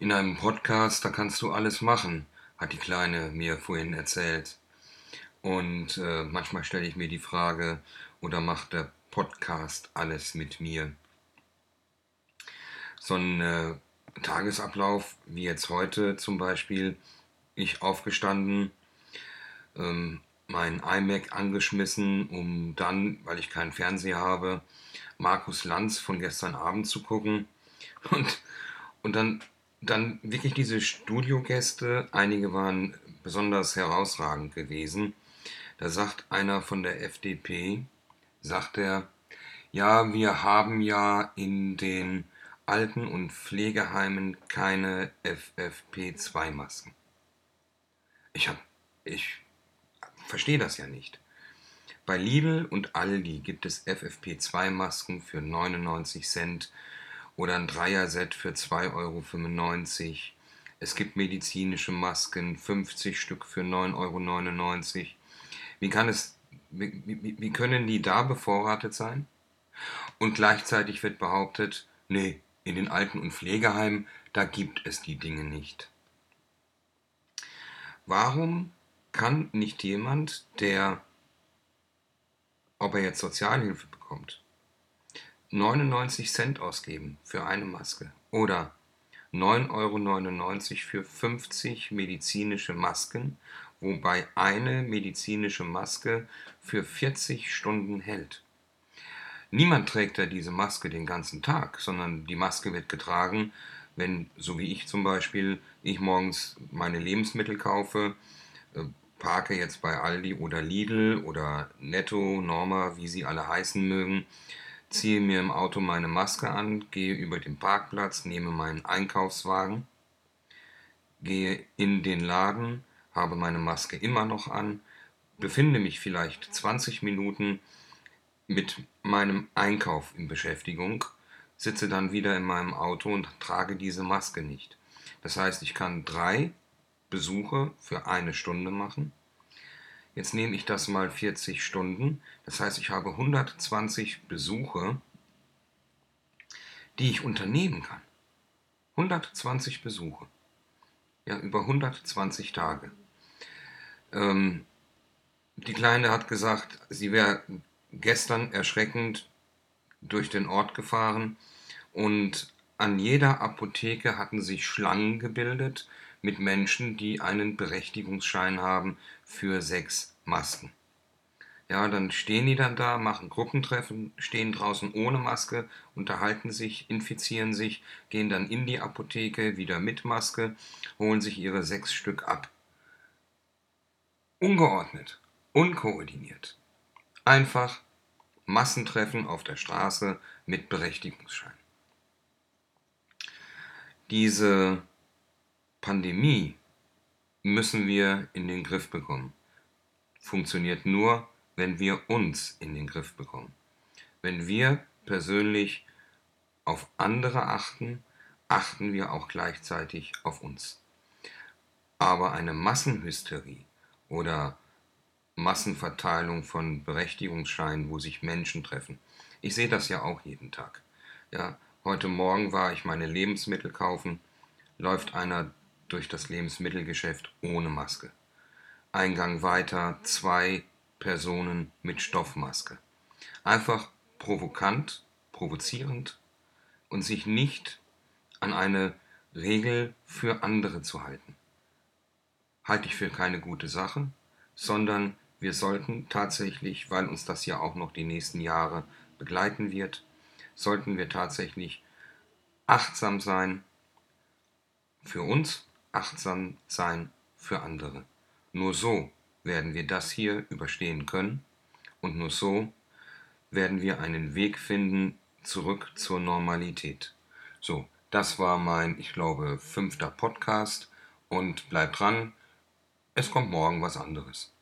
In einem Podcast, da kannst du alles machen, hat die Kleine mir vorhin erzählt. Und äh, manchmal stelle ich mir die Frage, oder macht der Podcast alles mit mir? So ein äh, Tagesablauf wie jetzt heute zum Beispiel, ich aufgestanden, ähm, mein iMac angeschmissen, um dann, weil ich keinen Fernseher habe, Markus Lanz von gestern Abend zu gucken. Und, und dann, dann wirklich diese Studiogäste, einige waren besonders herausragend gewesen. Da sagt einer von der FDP, sagt er, ja, wir haben ja in den Alten- und Pflegeheimen keine FFP2-Masken. Ich ich verstehe das ja nicht. Bei Lidl und Aldi gibt es FFP2-Masken für 99 Cent oder ein Dreier-Set für 2,95 Euro. Es gibt medizinische Masken, 50 Stück für 9,99 Euro. Wie, kann es, wie, wie, können die da bevorratet sein? Und gleichzeitig wird behauptet, nee, in den Alten- und Pflegeheimen, da gibt es die Dinge nicht. Warum kann nicht jemand, der, ob er jetzt Sozialhilfe bekommt, 99 Cent ausgeben für eine Maske oder 9,99 Euro für 50 medizinische Masken, wobei eine medizinische Maske für 40 Stunden hält. Niemand trägt ja diese Maske den ganzen Tag, sondern die Maske wird getragen, wenn, so wie ich zum Beispiel, ich morgens meine Lebensmittel kaufe, äh, parke jetzt bei Aldi oder Lidl oder Netto, Norma, wie sie alle heißen mögen, ziehe mir im Auto meine Maske an, gehe über den Parkplatz, nehme meinen Einkaufswagen, gehe in den Laden, habe meine Maske immer noch an, befinde mich vielleicht 20 Minuten mit meinem Einkauf in Beschäftigung, sitze dann wieder in meinem Auto und trage diese Maske nicht. Das heißt, ich kann drei Besuche für eine Stunde machen. Jetzt nehme ich das mal 40 Stunden. Das heißt, ich habe 120 Besuche, die ich unternehmen kann. 120 Besuche. Ja, über 120 Tage. Ähm, die Kleine hat gesagt, sie wäre gestern erschreckend durch den Ort gefahren und an jeder Apotheke hatten sich Schlangen gebildet mit Menschen, die einen Berechtigungsschein haben für sechs Masken. Ja, dann stehen die dann da, machen Gruppentreffen, stehen draußen ohne Maske, unterhalten sich, infizieren sich, gehen dann in die Apotheke wieder mit Maske, holen sich ihre sechs Stück ab. Ungeordnet, unkoordiniert. Einfach Massentreffen auf der Straße mit Berechtigungsschein. Diese Pandemie müssen wir in den Griff bekommen. Funktioniert nur, wenn wir uns in den Griff bekommen. Wenn wir persönlich auf andere achten, achten wir auch gleichzeitig auf uns. Aber eine Massenhysterie oder Massenverteilung von Berechtigungsscheinen, wo sich Menschen treffen. Ich sehe das ja auch jeden Tag. Ja, heute Morgen war ich meine Lebensmittel kaufen, läuft einer durch das Lebensmittelgeschäft ohne Maske. Eingang weiter zwei Personen mit Stoffmaske. Einfach provokant, provozierend und sich nicht an eine Regel für andere zu halten. Halte ich für keine gute Sache, sondern wir sollten tatsächlich, weil uns das ja auch noch die nächsten Jahre begleiten wird, sollten wir tatsächlich achtsam sein für uns, achtsam sein für andere. Nur so werden wir das hier überstehen können und nur so werden wir einen Weg finden zurück zur Normalität. So, das war mein, ich glaube, fünfter Podcast und bleibt dran, es kommt morgen was anderes.